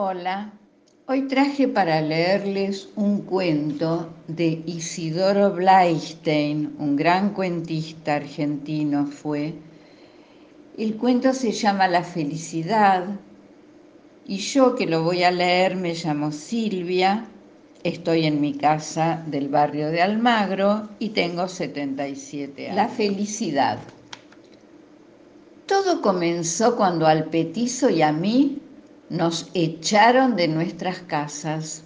Hola, hoy traje para leerles un cuento de Isidoro Bleistein, un gran cuentista argentino fue. El cuento se llama La felicidad y yo que lo voy a leer me llamo Silvia, estoy en mi casa del barrio de Almagro y tengo 77 años. La felicidad. Todo comenzó cuando al petizo y a mí nos echaron de nuestras casas.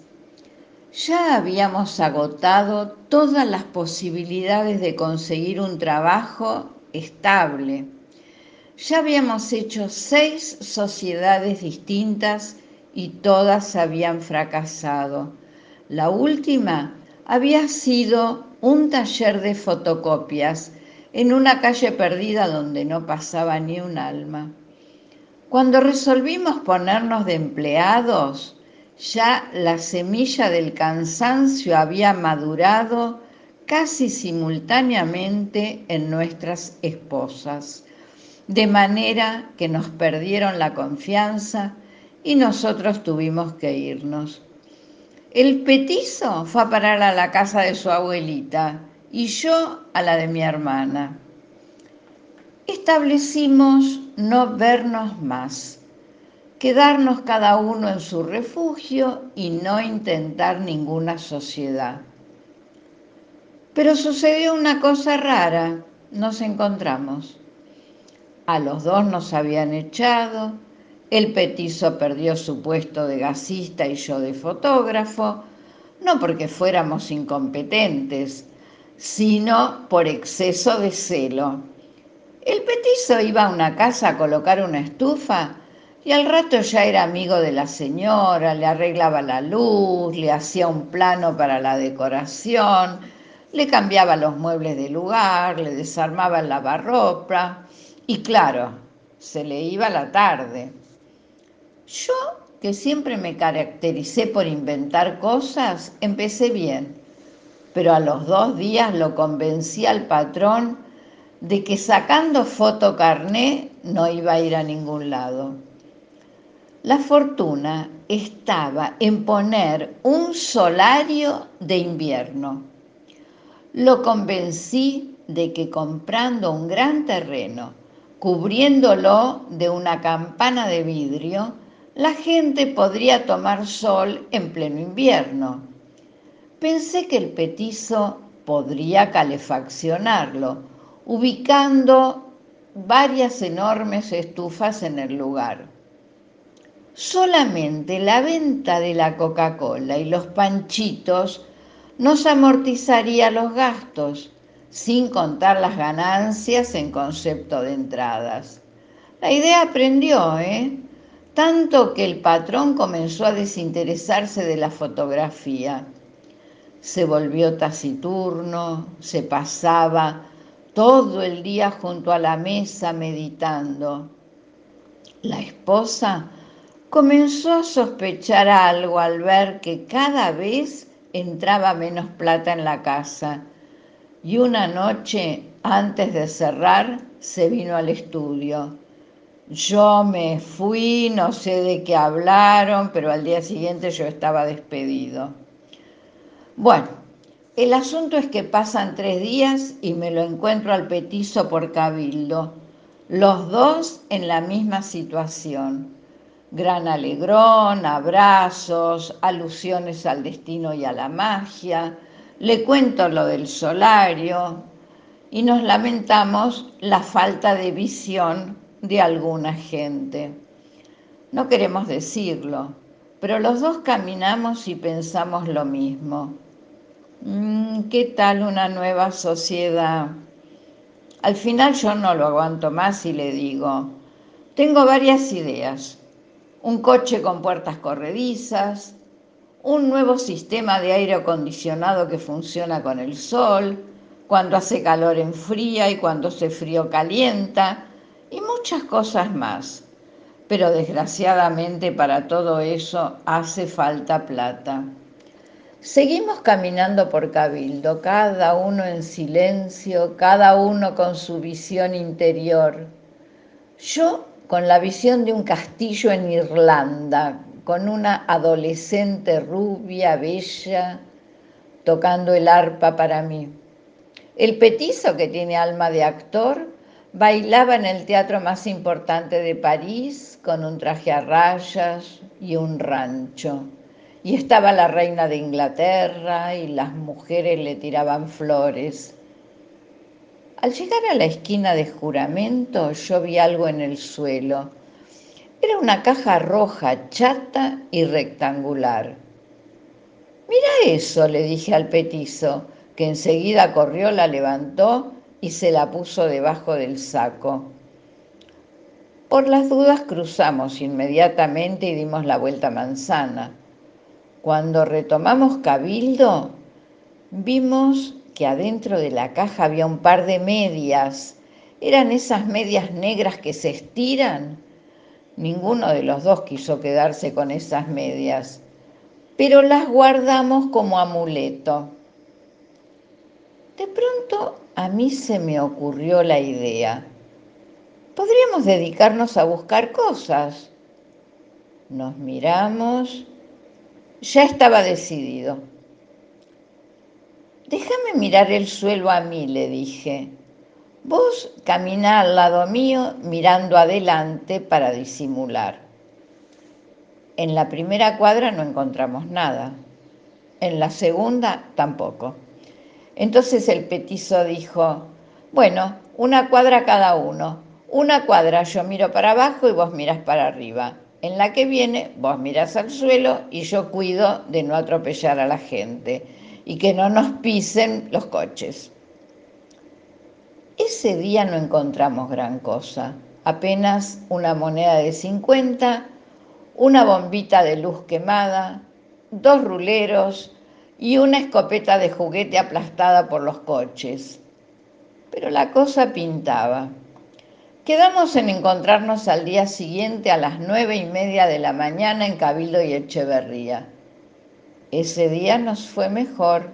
Ya habíamos agotado todas las posibilidades de conseguir un trabajo estable. Ya habíamos hecho seis sociedades distintas y todas habían fracasado. La última había sido un taller de fotocopias en una calle perdida donde no pasaba ni un alma. Cuando resolvimos ponernos de empleados, ya la semilla del cansancio había madurado casi simultáneamente en nuestras esposas, de manera que nos perdieron la confianza y nosotros tuvimos que irnos. El petizo fue a parar a la casa de su abuelita y yo a la de mi hermana establecimos no vernos más, quedarnos cada uno en su refugio y no intentar ninguna sociedad. Pero sucedió una cosa rara, nos encontramos. A los dos nos habían echado, el petizo perdió su puesto de gasista y yo de fotógrafo, no porque fuéramos incompetentes, sino por exceso de celo el petizo iba a una casa a colocar una estufa y al rato ya era amigo de la señora, le arreglaba la luz, le hacía un plano para la decoración, le cambiaba los muebles de lugar, le desarmaba el lavarropa y claro, se le iba la tarde. Yo, que siempre me caractericé por inventar cosas, empecé bien, pero a los dos días lo convencí al patrón de que sacando foto carné no iba a ir a ningún lado. La fortuna estaba en poner un solario de invierno. Lo convencí de que comprando un gran terreno, cubriéndolo de una campana de vidrio, la gente podría tomar sol en pleno invierno. Pensé que el petizo podría calefaccionarlo, ubicando varias enormes estufas en el lugar. Solamente la venta de la Coca-Cola y los panchitos nos amortizaría los gastos, sin contar las ganancias en concepto de entradas. La idea aprendió, ¿eh? Tanto que el patrón comenzó a desinteresarse de la fotografía. Se volvió taciturno, se pasaba todo el día junto a la mesa meditando. La esposa comenzó a sospechar algo al ver que cada vez entraba menos plata en la casa y una noche antes de cerrar se vino al estudio. Yo me fui, no sé de qué hablaron, pero al día siguiente yo estaba despedido. Bueno, el asunto es que pasan tres días y me lo encuentro al petizo por cabildo, los dos en la misma situación. Gran alegrón, abrazos, alusiones al destino y a la magia. Le cuento lo del solario y nos lamentamos la falta de visión de alguna gente. No queremos decirlo, pero los dos caminamos y pensamos lo mismo ¿Qué tal una nueva sociedad? Al final yo no lo aguanto más y le digo, tengo varias ideas. Un coche con puertas corredizas, un nuevo sistema de aire acondicionado que funciona con el sol, cuando hace calor enfría y cuando hace frío calienta, y muchas cosas más. Pero desgraciadamente para todo eso hace falta plata. Seguimos caminando por Cabildo, cada uno en silencio, cada uno con su visión interior. Yo con la visión de un castillo en Irlanda, con una adolescente rubia, bella, tocando el arpa para mí. El petizo, que tiene alma de actor, bailaba en el teatro más importante de París con un traje a rayas y un rancho. Y estaba la reina de Inglaterra y las mujeres le tiraban flores. Al llegar a la esquina de juramento yo vi algo en el suelo. Era una caja roja, chata y rectangular. Mira eso, le dije al petizo, que enseguida corrió, la levantó y se la puso debajo del saco. Por las dudas cruzamos inmediatamente y dimos la vuelta manzana. Cuando retomamos Cabildo, vimos que adentro de la caja había un par de medias. Eran esas medias negras que se estiran. Ninguno de los dos quiso quedarse con esas medias, pero las guardamos como amuleto. De pronto a mí se me ocurrió la idea. Podríamos dedicarnos a buscar cosas. Nos miramos. Ya estaba decidido. Déjame mirar el suelo a mí, le dije. Vos camina al lado mío mirando adelante para disimular. En la primera cuadra no encontramos nada. En la segunda tampoco. Entonces el petizo dijo, bueno, una cuadra cada uno. Una cuadra yo miro para abajo y vos miras para arriba. En la que viene, vos miras al suelo y yo cuido de no atropellar a la gente y que no nos pisen los coches. Ese día no encontramos gran cosa, apenas una moneda de 50, una bombita de luz quemada, dos ruleros y una escopeta de juguete aplastada por los coches. Pero la cosa pintaba. Quedamos en encontrarnos al día siguiente a las nueve y media de la mañana en Cabildo y Echeverría. Ese día nos fue mejor.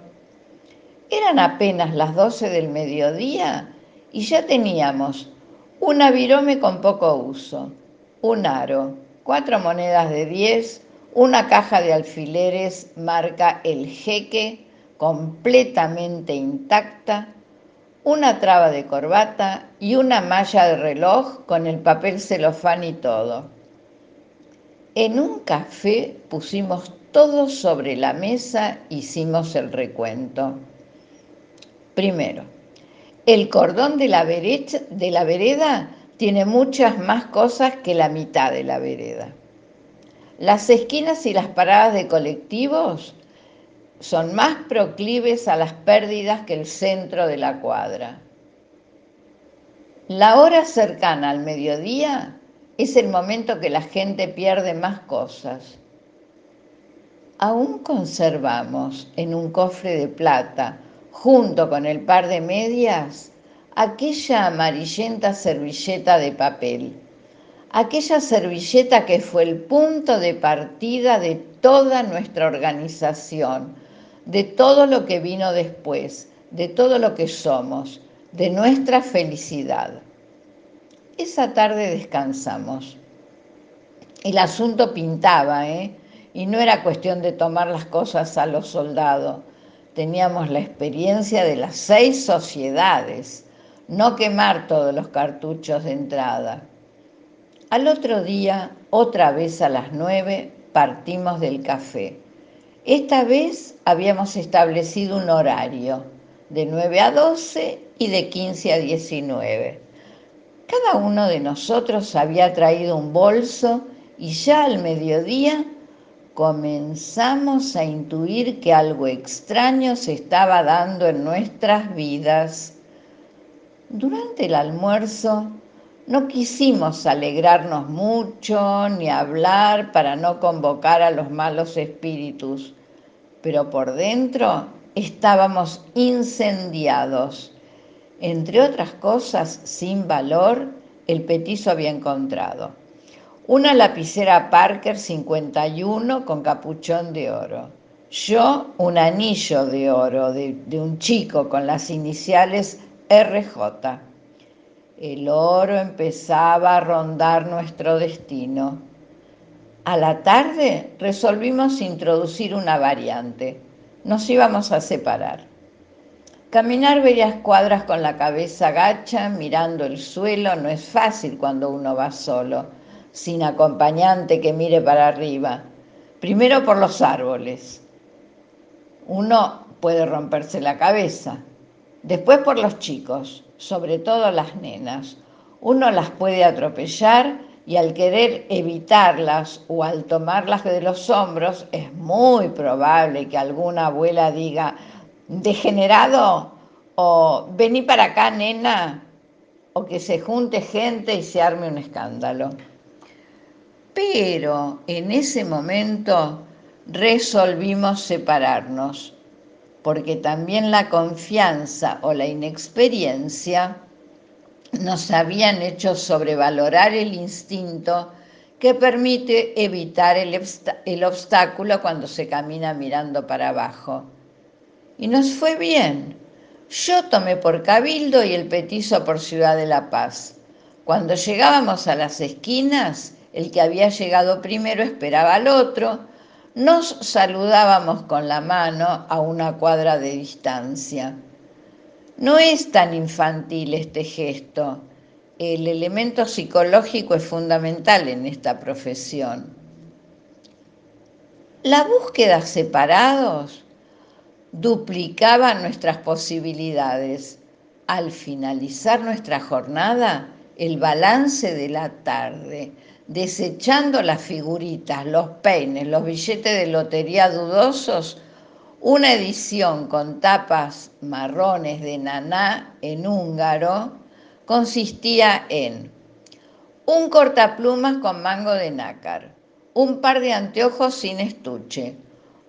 Eran apenas las doce del mediodía y ya teníamos un avirome con poco uso, un aro, cuatro monedas de diez, una caja de alfileres marca El Jeque, completamente intacta, una traba de corbata y una malla de reloj con el papel celofán y todo. En un café pusimos todo sobre la mesa, hicimos el recuento. Primero, el cordón de la, de la vereda tiene muchas más cosas que la mitad de la vereda. Las esquinas y las paradas de colectivos son más proclives a las pérdidas que el centro de la cuadra. La hora cercana al mediodía es el momento que la gente pierde más cosas. Aún conservamos en un cofre de plata, junto con el par de medias, aquella amarillenta servilleta de papel aquella servilleta que fue el punto de partida de toda nuestra organización, de todo lo que vino después, de todo lo que somos, de nuestra felicidad. Esa tarde descansamos. El asunto pintaba, ¿eh? Y no era cuestión de tomar las cosas a los soldados. Teníamos la experiencia de las seis sociedades, no quemar todos los cartuchos de entrada. Al otro día, otra vez a las nueve, partimos del café. Esta vez habíamos establecido un horario de 9 a 12 y de 15 a 19. Cada uno de nosotros había traído un bolso y ya al mediodía comenzamos a intuir que algo extraño se estaba dando en nuestras vidas. Durante el almuerzo no quisimos alegrarnos mucho ni hablar para no convocar a los malos espíritus, pero por dentro estábamos incendiados. Entre otras cosas, sin valor, el petizo había encontrado una lapicera Parker 51 con capuchón de oro. Yo un anillo de oro de, de un chico con las iniciales RJ el oro empezaba a rondar nuestro destino. A la tarde resolvimos introducir una variante. Nos íbamos a separar. Caminar varias cuadras con la cabeza gacha, mirando el suelo, no es fácil cuando uno va solo, sin acompañante que mire para arriba. Primero por los árboles. Uno puede romperse la cabeza. Después por los chicos, sobre todo las nenas. Uno las puede atropellar y al querer evitarlas o al tomarlas de los hombros es muy probable que alguna abuela diga, degenerado o vení para acá, nena, o que se junte gente y se arme un escándalo. Pero en ese momento resolvimos separarnos, porque también la confianza o la inexperiencia nos habían hecho sobrevalorar el instinto que permite evitar el, obstáculo cuando se camina mirando para abajo y nos fue bien. Yo tomé por Cabildo y el petizo por Ciudad de la Paz. Cuando llegábamos a las esquinas, el que había llegado primero esperaba al otro, nos saludábamos con la mano a una cuadra de distancia. No es tan infantil este gesto. El elemento psicológico es fundamental en esta profesión. La búsqueda separados duplicaba nuestras posibilidades. Al finalizar nuestra jornada, el balance de la tarde, desechando las figuritas, los peines, los billetes de lotería dudosos, una edición con tapas marrones de naná en húngaro consistía en un cortaplumas con mango de nácar, un par de anteojos sin estuche,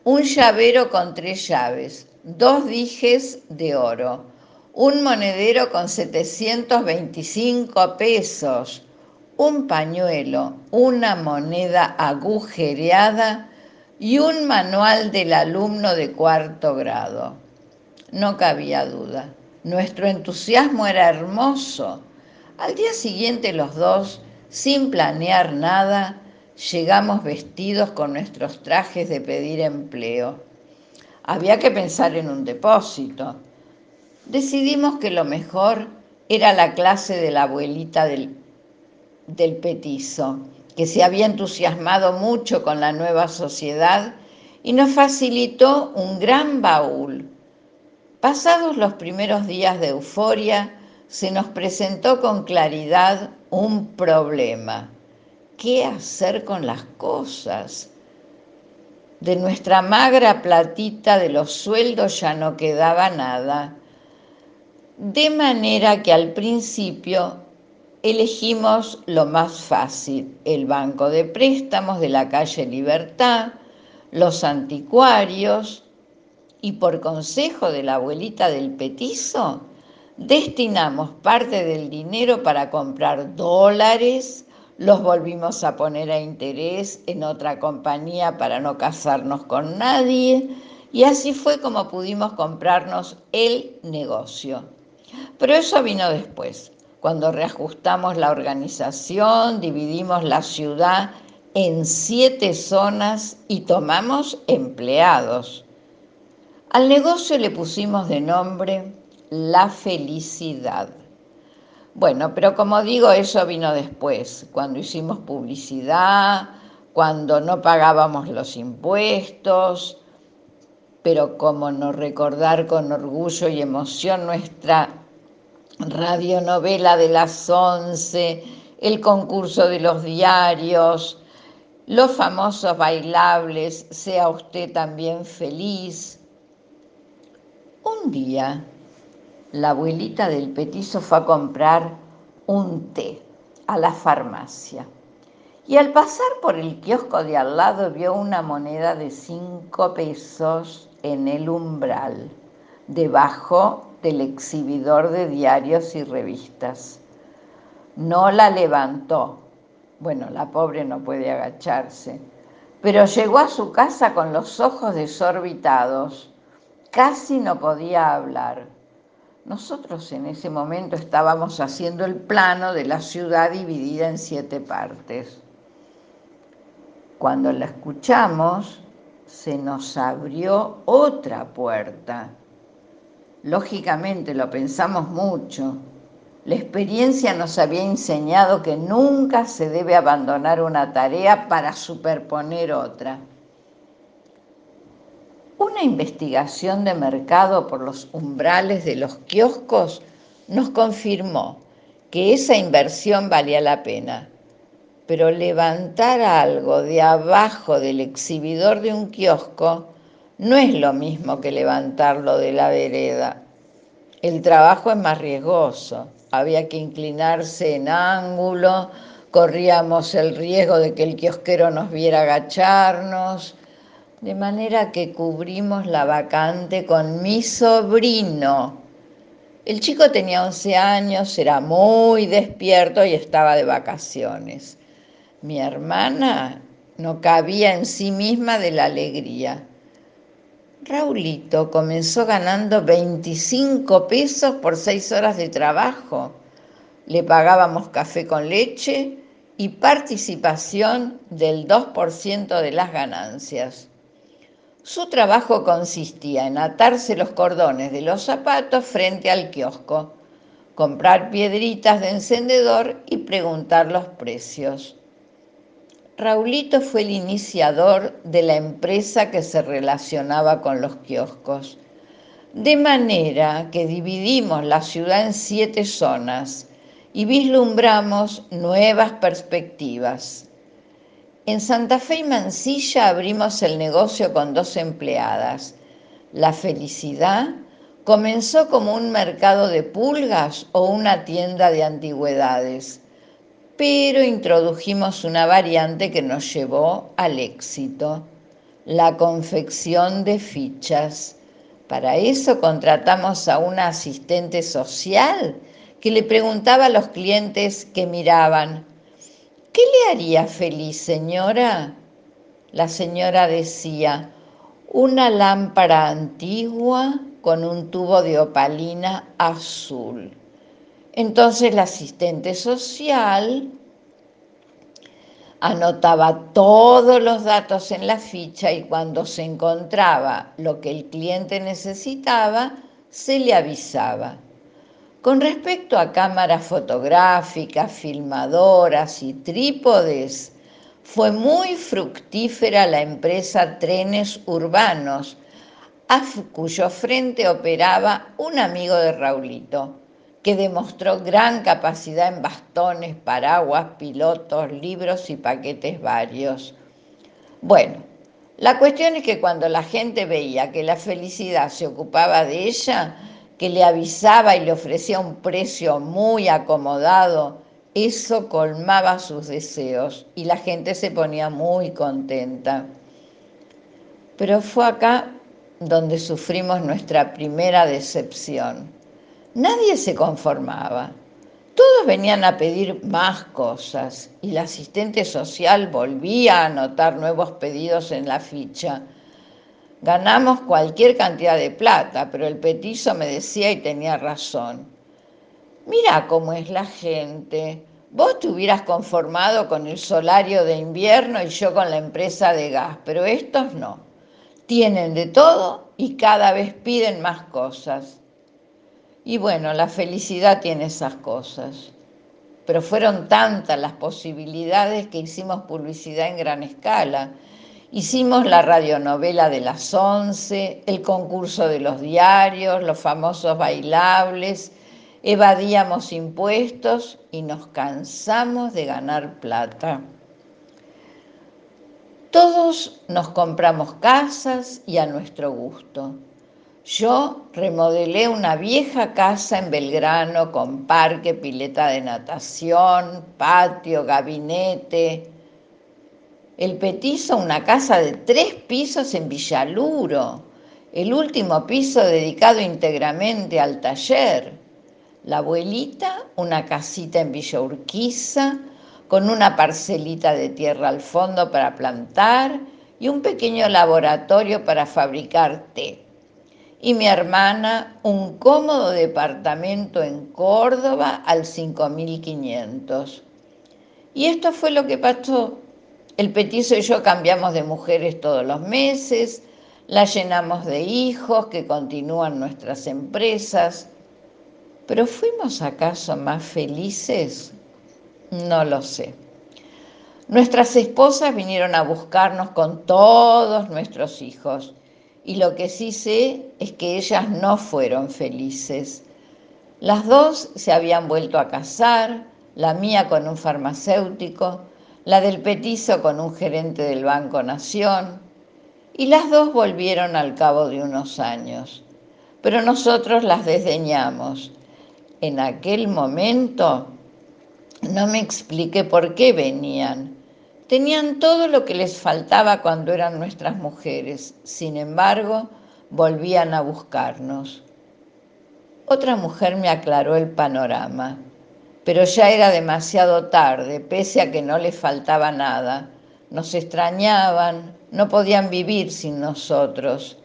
un llavero con tres llaves, dos dijes de oro, un monedero con 725 pesos, un pañuelo, una moneda agujereada y un manual del alumno de cuarto grado. No cabía duda, nuestro entusiasmo era hermoso. Al día siguiente los dos, sin planear nada, llegamos vestidos con nuestros trajes de pedir empleo. Había que pensar en un depósito. Decidimos que lo mejor era la clase de la abuelita del, del petizo, que se había entusiasmado mucho con la nueva sociedad y nos facilitó un gran baúl. Pasados los primeros días de euforia, se nos presentó con claridad un problema qué hacer con las cosas. De nuestra magra platita de los sueldos ya no quedaba nada. De manera que al principio elegimos lo más fácil, el banco de préstamos de la calle Libertad, los anticuarios y por consejo de la abuelita del petizo, destinamos parte del dinero para comprar dólares, los volvimos a poner a interés en otra compañía para no casarnos con nadie y así fue como pudimos comprarnos el negocio. Pero eso vino después, cuando reajustamos la organización, dividimos la ciudad en siete zonas y tomamos empleados. Al negocio le pusimos de nombre La Felicidad. Bueno, pero como digo, eso vino después, cuando hicimos publicidad, cuando no pagábamos los impuestos, pero como no recordar con orgullo y emoción nuestra radionovela de las once, el concurso de los diarios, los famosos bailables, sea usted también feliz. Un día la abuelita del petizo fue a comprar un té a la farmacia. Y al pasar por el kiosco de al lado vio una moneda de cinco pesos en el umbral, debajo del exhibidor de diarios y revistas. No la levantó. Bueno, la pobre no puede agacharse. Pero llegó a su casa con los ojos desorbitados. Casi no podía hablar. Nosotros en ese momento estábamos haciendo el plano de la ciudad dividida en siete partes. Cuando la escuchamos, se nos abrió otra puerta. Lógicamente lo pensamos mucho. La experiencia nos había enseñado que nunca se debe abandonar una tarea para superponer otra. Una investigación de mercado por los umbrales de los kioscos nos confirmó que esa inversión valía la pena pero levantar algo de abajo del exhibidor de un kiosco no es lo mismo que levantarlo de la vereda. El trabajo es más riesgoso, había que inclinarse en ángulo, corríamos el riesgo de que el kiosquero nos viera agacharnos, de manera que cubrimos la vacante con mi sobrino. El chico tenía 11 años, era muy despierto y estaba de vacaciones. Mi hermana no cabía en sí misma de la alegría. Raulito comenzó ganando 25 pesos por seis horas de trabajo. Le pagábamos café con leche y participación del 2% de las ganancias. Su trabajo consistía en atarse los cordones de los zapatos frente al kiosco, comprar piedritas de encendedor y preguntar los precios. Raulito fue el iniciador de la empresa que se relacionaba con los kioscos, de manera que dividimos la ciudad en siete zonas y vislumbramos nuevas perspectivas. En Santa Fe y Mansilla abrimos el negocio con dos empleadas. La felicidad comenzó como un mercado de pulgas o una tienda de antigüedades pero introdujimos una variante que nos llevó al éxito, la confección de fichas. Para eso contratamos a una asistente social que le preguntaba a los clientes que miraban, ¿qué le haría feliz, señora? La señora decía, una lámpara antigua con un tubo de opalina azul. Entonces la asistente social anotaba todos los datos en la ficha y cuando se encontraba lo que el cliente necesitaba, se le avisaba. Con respecto a cámaras fotográficas, filmadoras y trípodes, fue muy fructífera la empresa Trenes Urbanos, a cuyo frente operaba un amigo de Raulito que demostró gran capacidad en bastones, paraguas, pilotos, libros y paquetes varios. Bueno, la cuestión es que cuando la gente veía que la felicidad se ocupaba de ella, que le avisaba y le ofrecía un precio muy acomodado, eso colmaba sus deseos y la gente se ponía muy contenta. Pero fue acá donde sufrimos nuestra primera decepción Nadie se conformaba. Todos venían a pedir más cosas y la asistente social volvía a anotar nuevos pedidos en la ficha. Ganamos cualquier cantidad de plata, pero el petizo me decía y tenía razón. Mira cómo es la gente. Vos te hubieras conformado con el solario de invierno y yo con la empresa de gas, pero estos no. Tienen de todo y cada vez piden más cosas. Y bueno, la felicidad tiene esas cosas. Pero fueron tantas las posibilidades que hicimos publicidad en gran escala. Hicimos la radionovela de las once, el concurso de los diarios, los famosos bailables, evadíamos impuestos y nos cansamos de ganar plata. Todos nos compramos casas y a nuestro gusto. Yo remodelé una vieja casa en Belgrano con parque, pileta de natación, patio, gabinete. El petizo, una casa de tres pisos en Villaluro. El último piso dedicado íntegramente al taller. La abuelita, una casita en Villa Urquiza, con una parcelita de tierra al fondo para plantar y un pequeño laboratorio para fabricar té y mi hermana un cómodo departamento en Córdoba al 5500. Y esto fue lo que pasó. El petizo y yo cambiamos de mujeres todos los meses, la llenamos de hijos que continúan nuestras empresas. ¿Pero fuimos acaso más felices? No lo sé. Nuestras esposas vinieron a buscarnos con todos nuestros hijos y lo que sí sé es que ellas no fueron felices. Las dos se habían vuelto a casar, la mía con un farmacéutico, la del petizo con un gerente del Banco Nación, y las dos volvieron al cabo de unos años. Pero nosotros las desdeñamos. En aquel momento no me expliqué por qué venían Tenían todo lo que les faltaba cuando eran nuestras mujeres, sin embargo, volvían a buscarnos. Otra mujer me aclaró el panorama, pero ya era demasiado tarde, pese a que no les faltaba nada. Nos extrañaban, no podían vivir sin nosotros.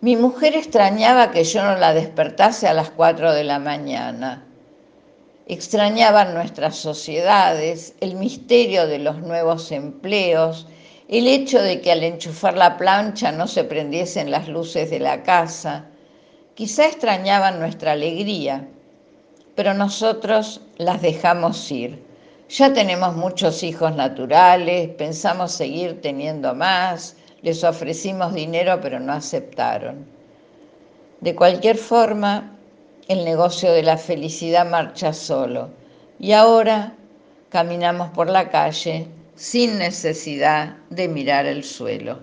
Mi mujer extrañaba que yo no la despertase a las cuatro de la mañana extrañaban nuestras sociedades, el misterio de los nuevos empleos, el hecho de que al enchufar la plancha no se prendiesen las luces de la casa. Quizá extrañaban nuestra alegría, pero nosotros las dejamos ir. Ya tenemos muchos hijos naturales, pensamos seguir teniendo más, les ofrecimos dinero pero no aceptaron. De cualquier forma, el negocio de la felicidad marcha solo. Y ahora caminamos por la calle sin necesidad de mirar el suelo.